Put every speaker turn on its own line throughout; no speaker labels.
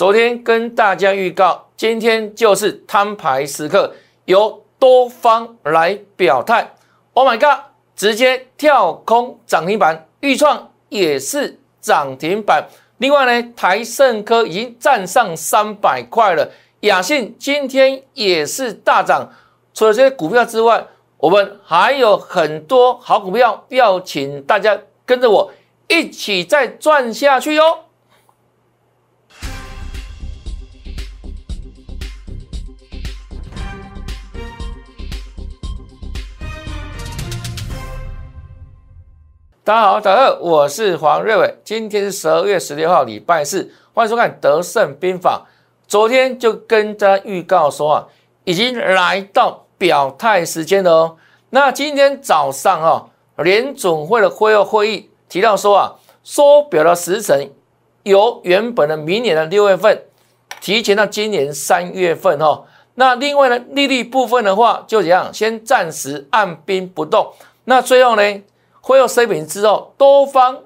昨天跟大家预告，今天就是摊牌时刻，由多方来表态。Oh my god！直接跳空涨停板，预创也是涨停板。另外呢，台盛科已经站上三百块了，雅信今天也是大涨。除了这些股票之外，我们还有很多好股票，要请大家跟着我一起再赚下去哟。大家好，大家好，我是黄瑞伟。今天是十二月十六号，礼拜四，欢迎收看《德胜兵法》。昨天就跟大家预告说啊，已经来到表态时间了哦。那今天早上啊，联总会的会后会议提到说啊，缩表的时程由原本的明年的六月份提前到今年三月份哈。那另外呢，利率部分的话就怎样，先暂时按兵不动。那最后呢？会后声明之后，多方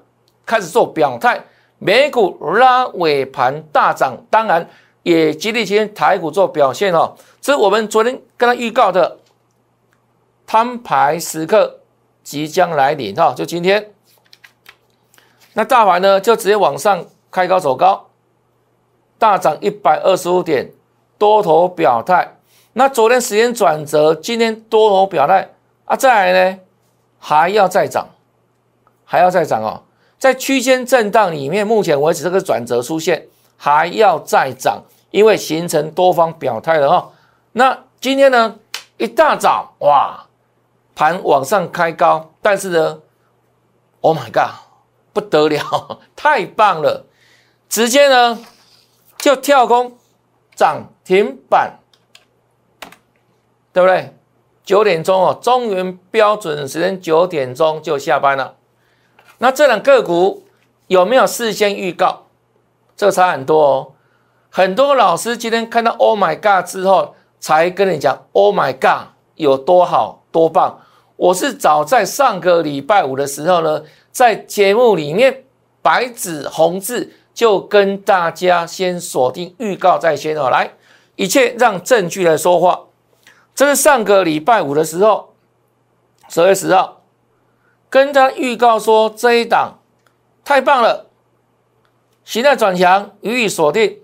开始做表态，美股拉尾盘大涨，当然也激励今天台股做表现哦。这是我们昨天跟他预告的摊牌时刻即将来临哈，就今天。那大盘呢，就直接往上开高走高，大涨一百二十五点，多头表态。那昨天时间转折，今天多头表态啊，再来呢？还要再涨，还要再涨哦！在区间震荡里面，目前为止这个转折出现，还要再涨，因为形成多方表态了哈。那今天呢，一大早哇，盘往上开高，但是呢，Oh my god，不得了，太棒了，直接呢就跳空涨停板，对不对？九点钟哦，中原标准时间九点钟就下班了。那这两个股有没有事先预告？这差很多哦。很多老师今天看到 “Oh my God” 之后，才跟你讲 “Oh my God” 有多好多棒。我是早在上个礼拜五的时候呢，在节目里面白纸红字就跟大家先锁定预告在先哦。来，一切让证据来说话。这是上个礼拜五的时候，十月十号，跟他预告说这一档太棒了，形态转强，予以锁定。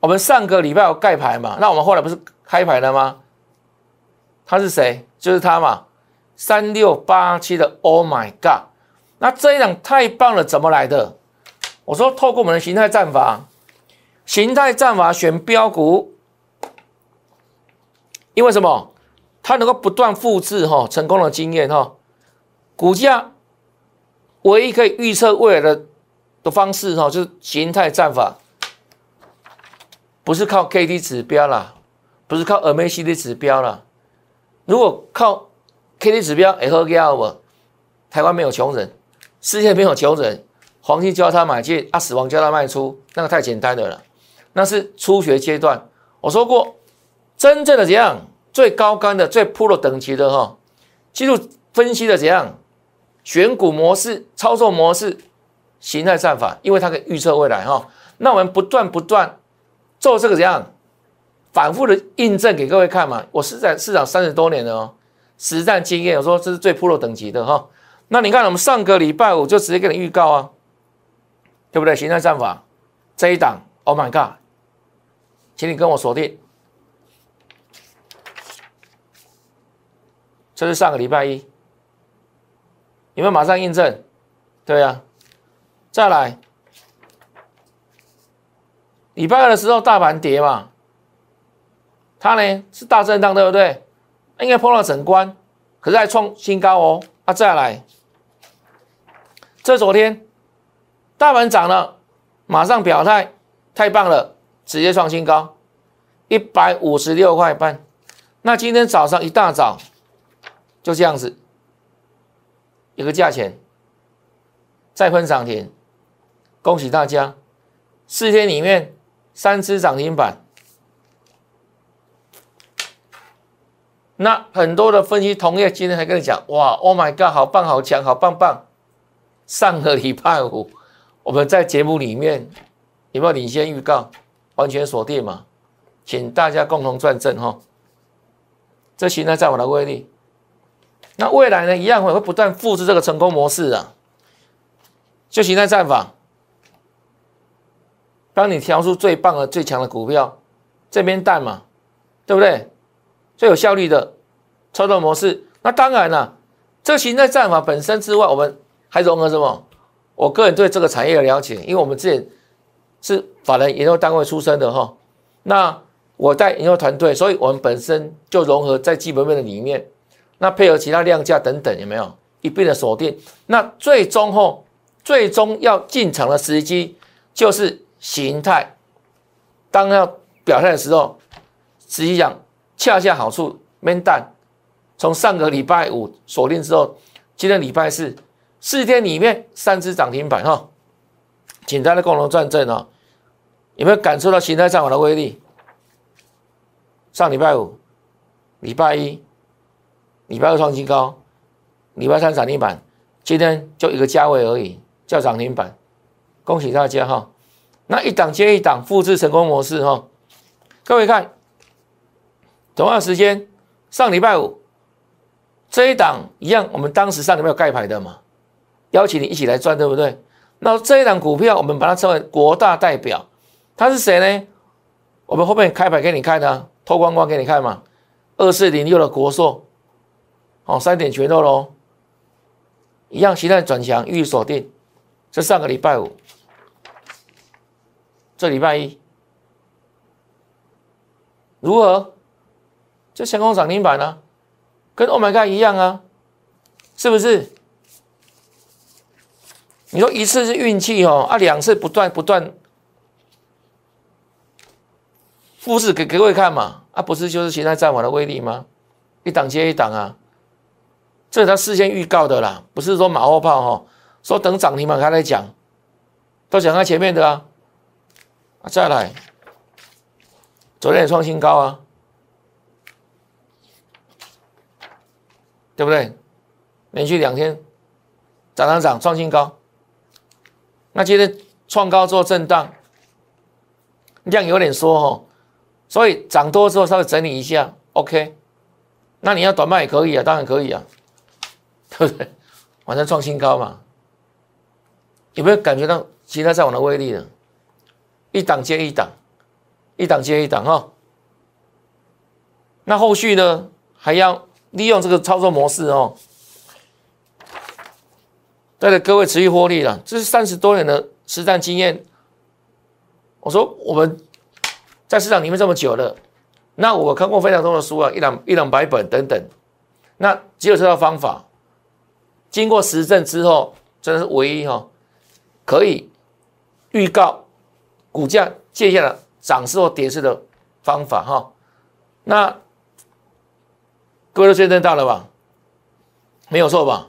我们上个礼拜有盖牌嘛？那我们后来不是开牌了吗？他是谁？就是他嘛，三六八七的。Oh my god！那这一档太棒了，怎么来的？我说透过我们的形态战法，形态战法选标股，因为什么？它能够不断复制哈成功的经验哈，股价唯一可以预测未来的的方式哈，就是形态战法，不是靠 K D 指标啦，不是靠 M A C D 指标啦。如果靠 K D 指标，哎呵，给我台湾没有穷人，世界没有穷人，黄金交叉买进啊，死亡交叉卖出，那个太简单的了，那是初学阶段。我说过，真正的怎样？最高干的、最 Pro 等级的哈，技术分析的怎样？选股模式、操作模式、形态战法，因为它可以预测未来哈。那我们不断不断做这个怎样？反复的印证给各位看嘛。我是在市场三十多年了哦，实战经验，我说这是最 Pro 等级的哈。那你看，我们上个礼拜五就直接给你预告啊，对不对？形态战法这一档，Oh my God，请你跟我锁定。这是上个礼拜一，有没有马上印证？对呀，再来，礼拜二的时候大盘跌嘛，它呢是大震荡，对不对？应该碰到整关，可是还创新高哦。啊，再来，这昨天大盘涨了，马上表态，太棒了，直接创新高，一百五十六块半。那今天早上一大早。就这样子，一个价钱再分涨停，恭喜大家！四天里面三只涨停板，那很多的分析同业今天还跟你讲，哇，Oh my God，好棒，好强，好棒棒！上个礼拜五我们在节目里面有没有领先预告？完全锁定嘛，请大家共同转正哈。这形态在我的威力，那未来呢，一样会会不断复制这个成功模式啊。就形态战法，帮你挑出最棒的、最强的股票，这边带嘛，对不对？最有效率的操作模式。那当然了，这形态战法本身之外，我们还融合什么？我个人对这个产业的了解，因为我们之前是法人研究单位出身的哈。那我带研究团队，所以我们本身就融合在基本面的里面，那配合其他量价等等，有没有一并的锁定？那最终后，最终要进场的时机就是形态，当要表态的时候，实际上恰恰好处闷蛋，从上个礼拜五锁定之后，今天礼拜四。四天里面三只涨停板哈，简单的共同转正哦。有没有感受到形态上法的威力？上礼拜五、礼拜一、礼拜二创新高，礼拜三涨停板，今天就一个价位而已，叫涨停板。恭喜大家哈！那一档接一档复制成功模式哈。各位看，同样时间上礼拜五这一档一样，我们当时上礼拜有盖牌的嘛？邀请你一起来赚，对不对？那这一档股票，我们把它称为国大代表，他是谁呢？我们后面开牌给你看的，偷光光给你看嘛。二四零六的国硕，哦，三点全都喽，一样形态转强，预锁定。这上个礼拜五，这礼拜一，如何？这成功涨停板呢？跟 Oh my God 一样啊，是不是？你说一次是运气哦，啊，两次不断不断复制给各位看嘛，啊，不是就是形态战法的威力吗？一档接一档啊，这是他事先预告的啦，不是说马后炮哈，说等涨停板他来讲，都讲在前面的啊，啊，再来，昨天也创新高啊，对不对？连续两天涨涨涨，创新高。那今天创高做震荡，量有点缩哈，所以涨多之后稍微整理一下，OK。那你要短卖也可以啊，当然可以啊，对不对？晚上创新高嘛，有没有感觉到其他在网的威力呢？一档接一档，一档接一档哈。那后续呢，还要利用这个操作模式哦。带着各位持续获利了，这是三十多年的实战经验。我说我们在市场里面这么久了，那我看过非常多的书啊，一两一两百本等等。那只有这套方法，经过实证之后，这是唯一哈，可以预告股价接下来涨势或跌势的方法哈。那各位都见证到了吧？没有错吧？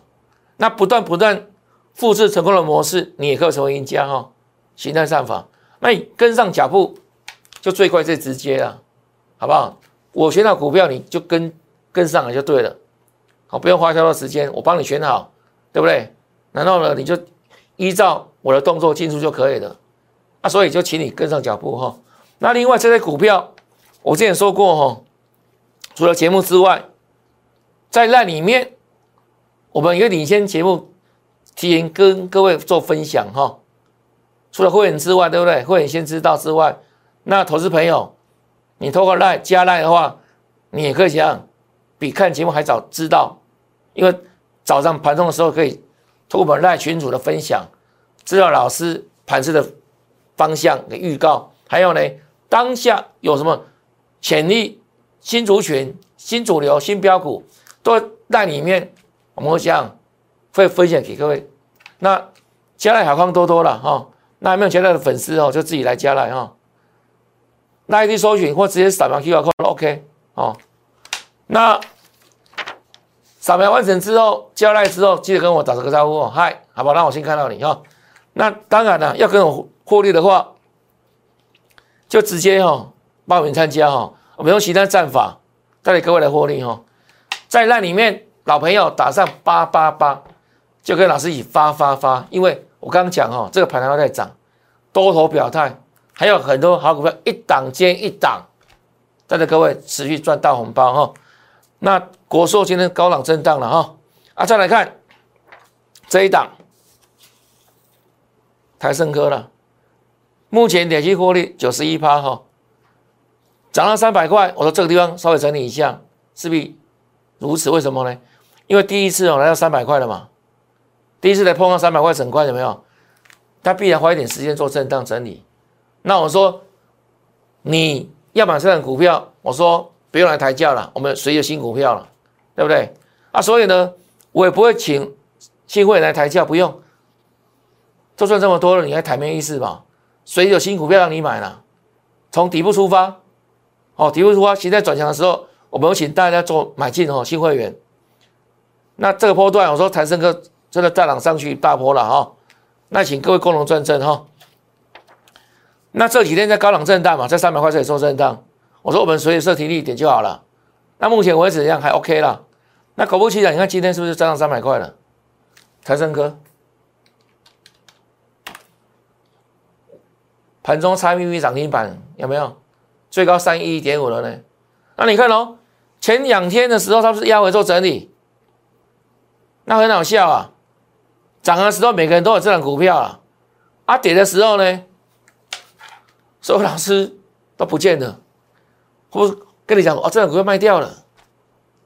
那不断不断。复制成功的模式，你也可以成为赢家哈。形态上法，那你跟上脚步就最快最直接了，好不好？我选好股票，你就跟跟上了就对了，好，不用花太多时间，我帮你选好，对不对？然后呢，你就依照我的动作进出就可以了。那所以就请你跟上脚步哈。那另外这些股票，我之前说过哈，除了节目之外，在那里面我们有领先节目。提前跟各位做分享哈，除了会员之外，对不对？会员先知道之外，那投资朋友，你透过赖加赖的话，你也可以想比看节目还早知道，因为早上盘中的时候可以通过我们赖群主的分享，知道老师盘势的方向的预告，还有呢，当下有什么潜力新族群、新主流、新标股，都在里面，我们会讲。会分享给各位，那加来好康多多了哈，那还没有加来的粉丝哦，就自己来加来哈。那 ID 搜寻或直接扫描 QR code OK 哦。那扫描完成之后，加来之后记得跟我打这个招呼哦，嗨，好不好？让我先看到你哈。那当然了，要跟我获利的话，就直接哈报名参加哈，我们用其他战法带领各位来获利哈。在那里面，老朋友打上八八八。就跟老师一起发发发，因为我刚刚讲哦，这个盘还要再涨，多头表态，还有很多好股票，一档接一档，带着各位持续赚大红包哈。那国寿今天高档震荡了哈，啊，再来看这一档台盛科了，目前累计获利九十一趴哈，涨了三百块，我说这个地方稍微整理一下，势必如此，为什么呢？因为第一次哦来到三百块了嘛，第一次来碰到三百块整块有没有？它必然花一点时间做震荡整理。那我说你要买这档股票，我说不用来抬价了，我们随有新股票了，对不对？啊，所以呢，我也不会请新会员来抬价，不用。就算这么多了，你还抬没意思吧？谁有新股票让你买了，从底部出发，哦，底部出发，现在转强的时候，我们有请大家做买进哦，新会员。那这个波段，我说台升哥真的大涨上去大波了哈，那请各位共同转正哈。那这几天在高档震荡嘛，在三百块这里做震荡，我说我们随时设停利点就好了。那目前为止怎样还 OK 了？那果不其然，你看今天是不是涨到三百块了？台升科盘中差秘密涨停板有没有？最高三一点五了呢。那你看哦，前两天的时候它不是压回做整理？那很好笑啊！涨的时候每个人都有这档股票啊，啊跌的时候呢，所有老师都不见了。我跟你讲哦，这档股票卖掉了，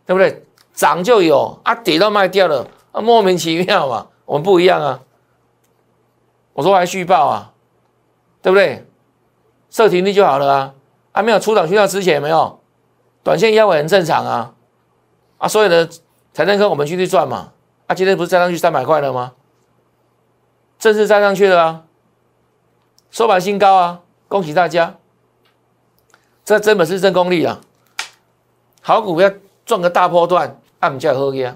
对不对？涨就有啊，跌都卖掉了啊，莫名其妙嘛。我们不一样啊。我说还续报啊，对不对？设停利就好了啊。还没有出涨讯号之前没有，短线压尾很正常啊。啊，所以呢，才能跟我们继续赚嘛。啊今天不是站上去三百块了吗？正式站上去了啊，收盘新高啊！恭喜大家，这真本事真功力啊！好股票赚个大波段，按价喝呀，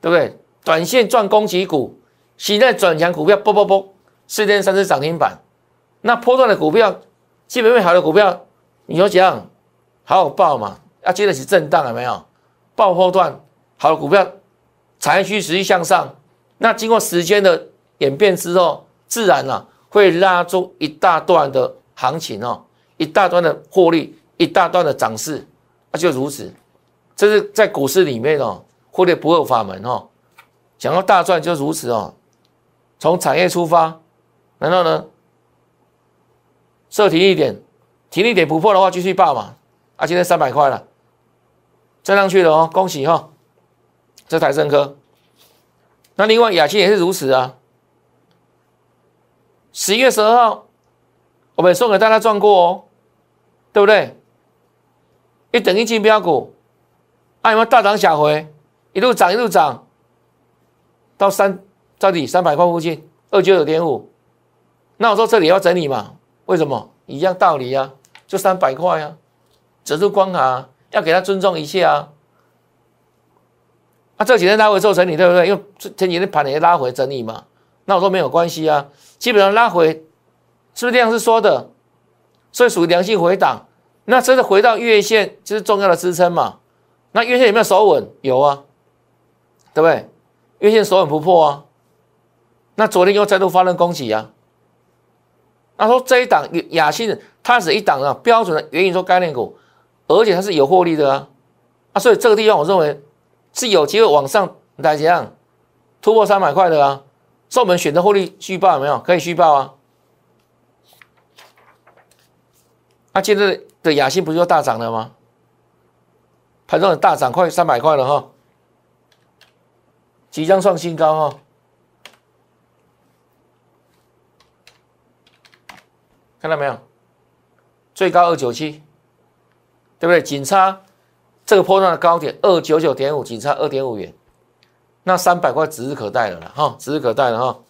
对不对？短线赚攻击股，现在转强股票，啵啵啵，四天三次涨停板。那波段的股票，基本面好的股票，你说讲好好报嘛？要接得起震荡有没有？爆波段好的股票。产业区持续向上，那经过时间的演变之后，自然呢会拉出一大段的行情哦，一大段的获利，一大段的涨势，那就如此。这是在股市里面哦，获利不二法门哦。想要大赚就如此哦，从产业出发，然后呢设停一点，停一点不破的话继续报嘛。啊，今天三百块了，站上去了哦，恭喜哈。这台升科，那另外雅欣也是如此啊。十一月十二号，我们送给大家赚过哦，对不对？一等一进标股，啊，有没有大涨小回？一路涨一路涨，到三到底三百块附近，二九九点五。那我说这里要整理嘛？为什么？一样道理啊，就三百块呀，指数关卡要给他尊重一下啊。啊，这几天拉回做整理，对不对？因为前几天盘也拉回整理嘛。那我说没有关系啊，基本上拉回是不是这样是说的？所以属于良性回档。那真的回到月线就是重要的支撑嘛？那月线有没有守稳？有啊，对不对？月线守稳不破啊。那昨天又再度发生攻击啊。那说这一档雅信它是一档啊标准的元宇宙概念股，而且它是有获利的啊。啊，所以这个地方我认为。是有机会往上来怎样突破三百块的啊？所以我们选择获利续报有没有？可以续报啊。那今天的雅信不是又大涨了吗？盘中大涨快三百块了哈，即将创新高哈。看到没有？最高二九七，对不对？仅差。这个波段的高点二九九点五，仅差二点五元，那三百块指日可待了啦，哈，指日可待了哈，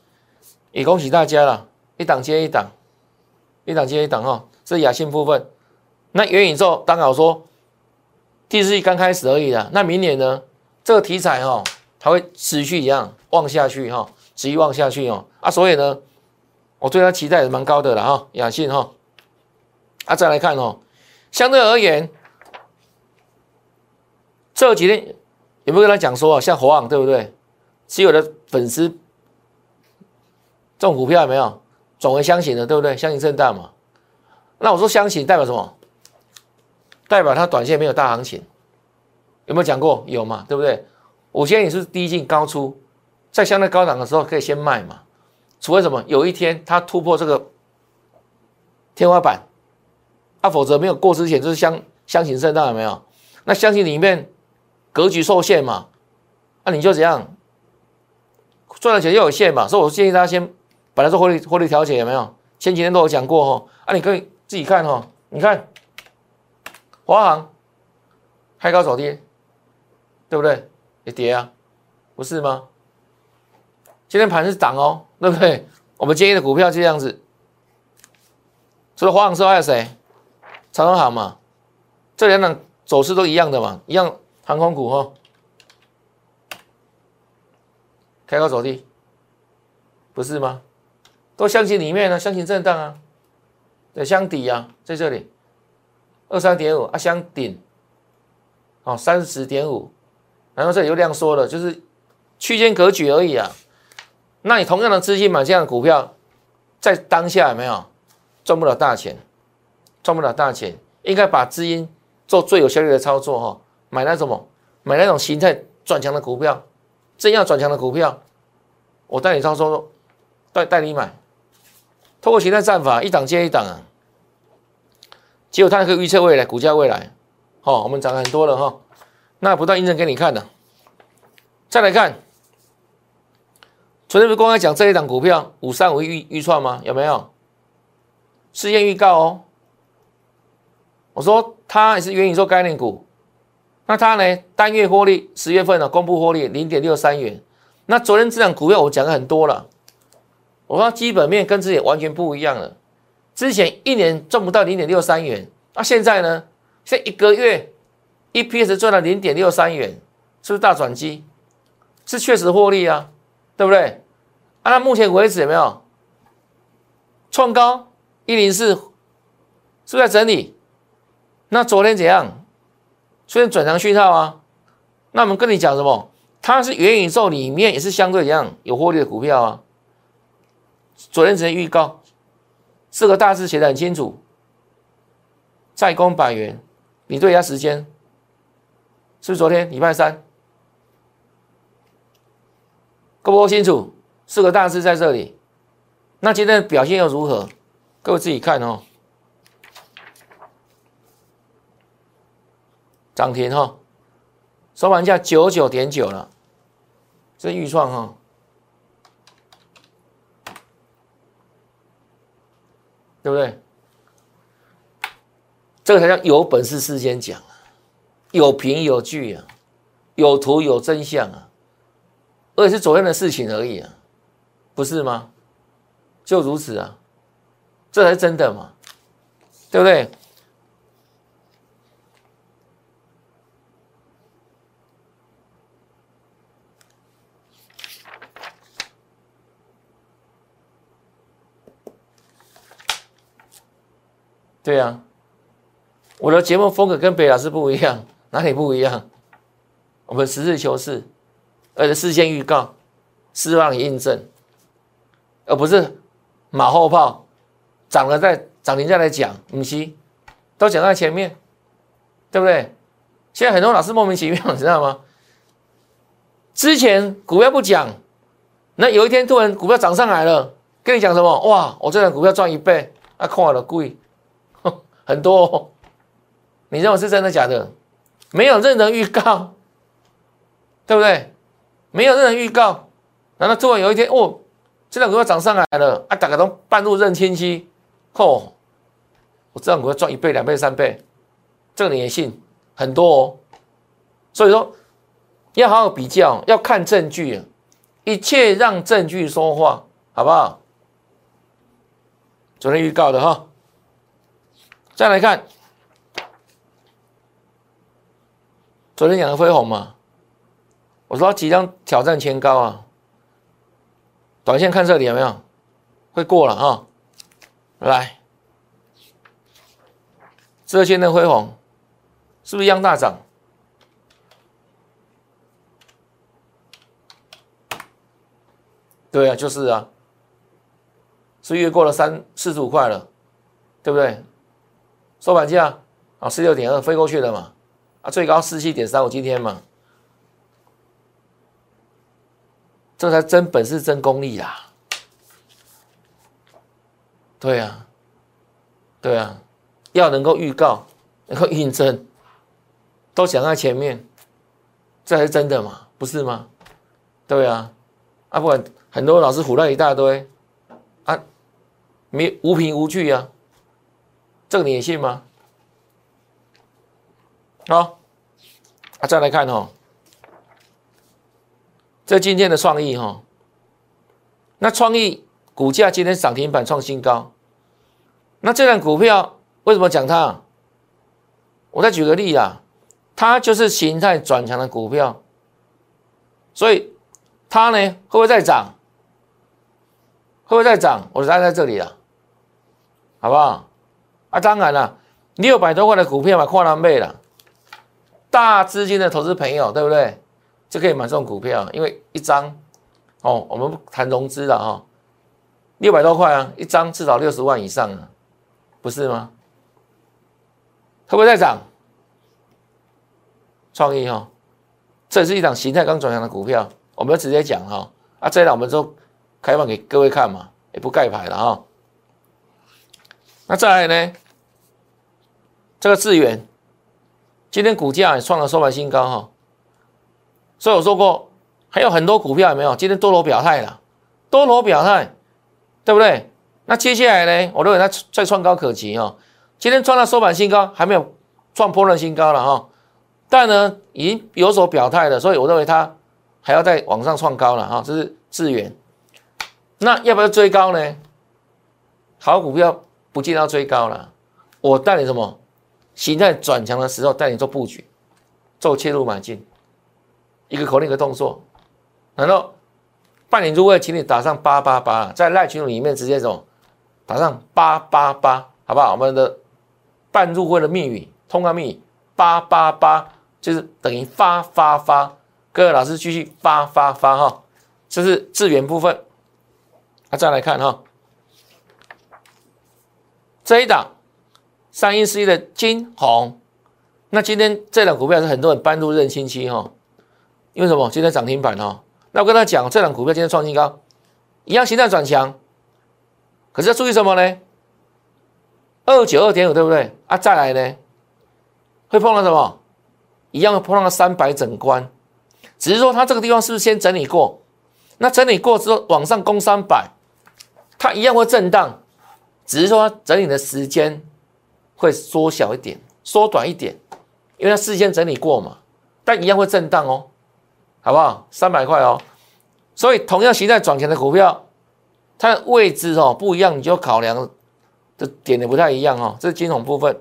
也恭喜大家了，一档接一档，一档接一档哈，这雅信部分，那元宇宙刚好说第四季刚开始而已啦，那明年呢，这个题材哈，它会持续一样旺下去哈，持续旺下去哦，啊，所以呢，我对它期待也蛮高的了哈，雅信哈，啊，再来看哦，相对而言。这几天有没有跟他讲说啊？像华航对不对？持有的粉丝这种股票有没有转为箱型的，对不对？箱型震荡嘛。那我说箱型代表什么？代表它短线没有大行情，有没有讲过？有嘛，对不对？我建议你是低进高出，在相对高档的时候可以先卖嘛。除非什么？有一天它突破这个天花板，啊，否则没有过之前就是箱箱型震荡，有没有？那相信里面格局受限嘛，那你就怎样赚的钱又有限嘛？所以我建议大家先本来做获利获利调节，有没有？前几天都有讲过哈，啊，你可以自己看哈，你看。华航开高走低，对不对？也跌啊，不是吗？今天盘是涨哦，对不对？我们建议的股票就这样子，除了华航之外还有谁？长荣航嘛，这两档走势都一样的嘛，一样航空股哈，开高走低，不是吗？都箱型里面呢，箱型震荡啊，对，箱底啊，在这里。二三点五啊，相顶，哦，三十点五，然后这里又量缩了，就是区间格局而已啊。那你同样的资金买这样的股票，在当下有没有赚不了大钱？赚不了大钱，应该把资金做最有效率的操作哈，买那什么？买那种形态转强的股票，真要转强的股票，我带你操作，带带你买，透过形态战法，一档接一档啊。结果它可以预测未来股价未来，好，我们涨很多了哈，那不断印证给你看的。再来看，昨天不是公开讲这一档股票五三五预预创吗？有没有？试验预告哦。我说它也是元宇宙概念股，那它呢单月获利十月份呢公布获利零点六三元。那昨天这档股票我讲的很多了，我说基本面跟之前完全不一样了。之前一年赚不到零点六三元，那现在呢？现在一个月 EPS 赚了零点六三元，是不是大转机？是确实获利啊，对不对？啊，那目前为止有没有创高一零四？是不是在整理？那昨天怎样？出现转强讯号啊？那我们跟你讲什么？它是元宇宙里面也是相对一样有获利的股票啊。昨天只是预告。四个大字写的很清楚，再攻百元，你对一下时间，是不是昨天礼拜三？够不够清楚？四个大字在这里，那今天的表现又如何？各位自己看哦。涨停哈，收盘价九九点九了，这预创哈。对不对？这个才叫有本事事先讲啊，有凭有据啊，有图有真相啊，而且是昨天的事情而已啊，不是吗？就如此啊，这才是真的嘛，对不对？对啊，我的节目风格跟北老师不一样，哪里不一样？我们实事求是，而且事先预告，是让你印证，而不是马后炮，涨了再涨停再来讲，不是，都讲在前面，对不对？现在很多老师莫名其妙，你知道吗？之前股票不讲，那有一天突然股票涨上来了，跟你讲什么？哇，我这张股票赚一倍，啊，看我的贵。很多，你认为是真的假的？没有任何预告，对不对？没有任何预告，难道突然有一天，哦，这两股票涨上来了啊？大家都半路认清晰，吼，我这两股票赚一倍、两倍、三倍，这个你也信？很多哦，所以说要好好比较，要看证据，一切让证据说话，好不好？昨天预告的哈。再来看，昨天讲的飞鸿嘛，我说即将挑战前高啊，短线看这里有没有？会过了啊？来，这线的飞鸿是不是一样大涨？对啊，就是啊，是越过了三四十五块了，对不对？收盘价啊四六点二飞过去了嘛，啊最高四七点三五今天嘛，这才真本事真功力啊，对啊，对啊，要能够预告，能够印证，都想在前面，这才是真的嘛，不是吗？对啊，啊不管很多老师胡乱一大堆，啊，没无凭无据啊，这个你也信吗？好，啊再来看哦，这今天的创意哈，那创意股价今天涨停板创新高，那这档股票为什么讲它？我再举个例啊，它就是形态转强的股票，所以。它呢会不会再涨？会不会再涨？我答在这里了，好不好？啊，当然了，六百多块的股票嘛，跨栏倍了。大资金的投资朋友，对不对？就可以买这种股票，因为一张哦，我们谈融资的哈，六百多块啊，一张至少六十万以上啊，不是吗？会不会再涨？创意哈，这是一档形态刚转强的股票。我们直接讲哈，啊，这档我们就开放给各位看嘛，也不盖牌了哈。那再来呢，这个智源今天股价也创了收盘新高哈。所以我说过，还有很多股票有没有？今天多头表态了，多头表态，对不对？那接下来呢，我认为它再创高可期哈。今天创了收盘新高，还没有创破烂新高了哈，但呢，已经有所表态了，所以我认为它。还要再往上创高了哈，这是智源。那要不要追高呢？好股票不见得要追高了。我带你什么？形态转强的时候带你做布局，做切入买进。一个口令一个动作。然后半年入会，请你打上八八八，在赖群里面直接走，打上八八八，好不好？我们的半入会的密语，通关密语八八八，就是等于发发发。各位老师继续发发发哈，这是资源部分。那再来看哈，这一档三一四一的金红，那今天这档股票是很多人搬入认清期哈，因为什么？今天涨停板哈。那我跟他讲，这档股票今天创新高，一样形态转强，可是要注意什么呢？二九二点五对不对？啊，再来呢，会碰到什么？一样碰到三百整关。只是说它这个地方是不是先整理过？那整理过之后往上攻三百，它一样会震荡，只是说整理的时间会缩小一点、缩短一点，因为它事先整理过嘛，但一样会震荡哦，好不好？三百块哦，所以同样形态转强的股票，它的位置哦不一样，你就考量的点也不太一样哦。这是金融部分，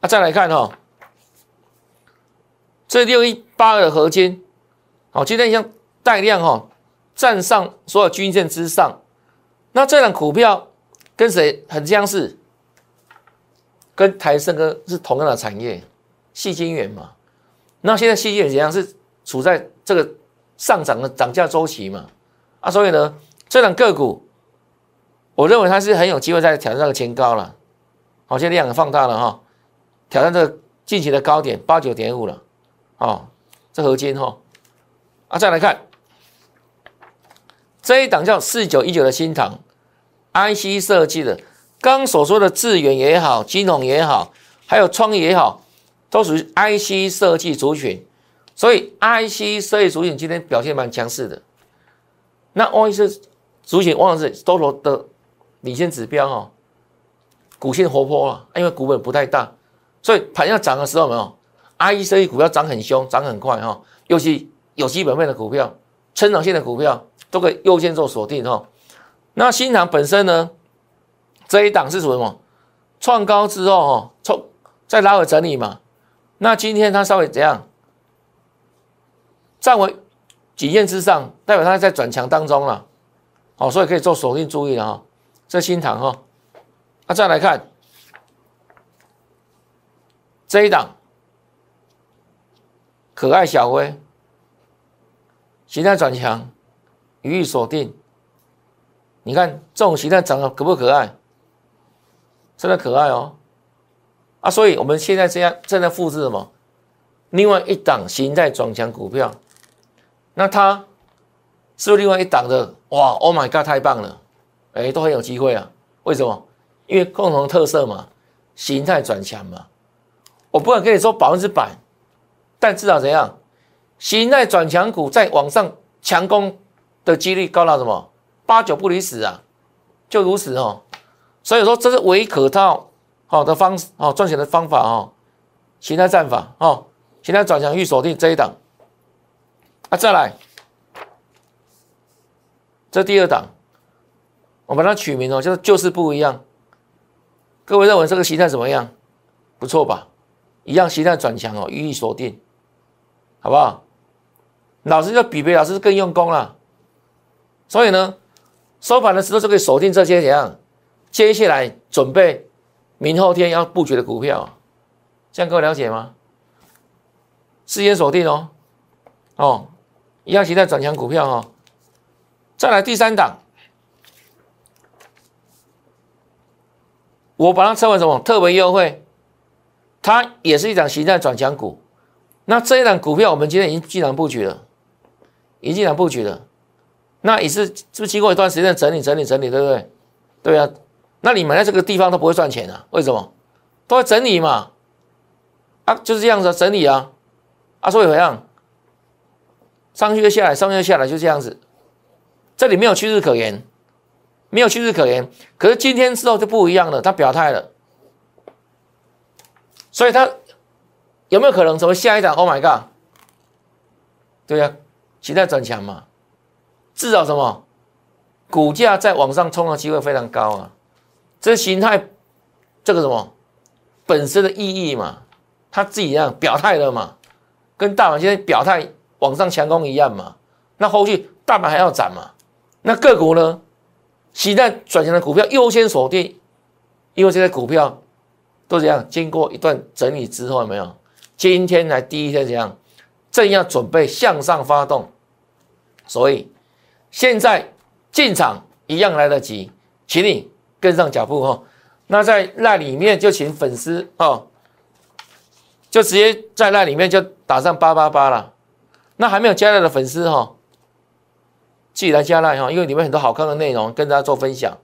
那再来看哦。这六一八二的合金，好，今天像带量哈，站上所有均线之上。那这档股票跟谁很相似？跟台盛跟是同样的产业，细晶圆嘛。那现在细晶圆怎样？是处在这个上涨的涨价周期嘛？啊，所以呢，这两个股，我认为它是很有机会在挑战这个前高了。好，现在量放大了哈，挑战这个近期的高点八九点五了。哦，这合金哈，啊，再来看这一档叫四九一九的新塘，IC 设计的，刚所说的智源也好，金融也好，还有创意也好，都属于 IC 设计族群，所以 IC 设计族群今天表现蛮强势的。那 IC 族群往往是多头的领先指标哈，股性活泼啊，因为股本不太大，所以盘要涨的时候没有。I E C 股票涨很凶，涨很快哈，尤其有基本面的股票、成长性的股票都可以优先做锁定哈。那新塘本身呢，这一档是什么？创高之后哈，冲再拉回整理嘛。那今天它稍微怎样？站稳几线之上，代表它在转强当中了。好，所以可以做锁定注意了哈。这新塘哈，那再来看这一档。可爱小薇，形态转强，予以锁定。你看这种形态长得可不可爱？真的可爱哦，啊，所以我们现在这样正在复制什么？另外一档形态转强股票，那它是不是另外一档的？哇，Oh my God，太棒了！哎，都很有机会啊。为什么？因为共同特色嘛，形态转强嘛。我不敢跟你说百分之百，但至少怎样？形态转强股在往上强攻的几率高到什么？八九不离十啊，就如此哦。所以说这是唯一可套好的方哦赚钱的方法哦，形态战法哦，形态转强预锁定这一档啊，再来，这第二档，我把它取名哦，就是就是不一样。各位认为这个形态怎么样？不错吧？一样形态转强哦，予以锁定，好不好？老师就比别老师更用功了，所以呢，收盘的时候就可以锁定这些怎样？接下来准备明后天要布局的股票，这样各位了解吗？事先锁定哦，哦，一样期待转强股票哦。再来第三档，我把它称为什么？特别优惠，它也是一档形态转强股。那这一档股票我们今天已经进场布局了。已经进场布局了，那也是是不是经过一段时间整理、整理、整理，对不对？对啊，那你买在这个地方都不会赚钱啊？为什么？都在整理嘛，啊，就是这样子整理啊，啊，所以怎样？上去就下来，上去就下来，就这样子，这里没有趋势可言，没有趋势可言。可是今天之后就不一样了，他表态了，所以他有没有可能成为下一档？Oh my god！对呀。期待转强嘛，至少什么，股价在往上冲的机会非常高啊！这形态，这个什么本身的意义嘛，他自己一样表态了嘛，跟大盘现在表态往上强攻一样嘛。那后续大盘还要涨嘛？那个股呢？现在转型的股票优先锁定，因为这些股票都这样，经过一段整理之后，有没有？今天来第一天怎样？正要准备向上发动。所以现在进场一样来得及，请你跟上脚步哈。那在那里面就请粉丝哦，就直接在那里面就打上八八八了。那还没有加来的粉丝哈，记得来加来哈，因为里面很多好看的内容跟大家做分享。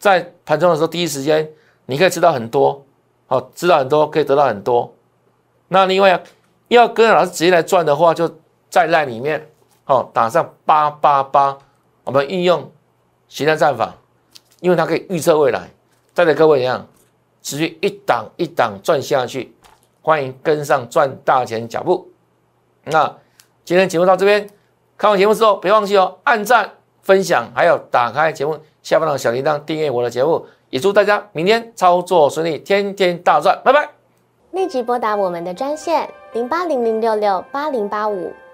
在盘中的时候，第一时间你可以知道很多，好，知道很多可以得到很多。那另外要跟老师直接来赚的话，就在那里面。好，打上八八八，我们运用形态战法，因为它可以预测未来，带着各位一样，持续一档一档赚下去，欢迎跟上赚大钱脚步。那今天节目到这边，看完节目之后别忘记哦，按赞、分享，还有打开节目下方的小铃铛订阅我的节目，也祝大家明天操作顺利，天天大赚，拜拜。
立即拨打我们的专线零八零零六六八零八五。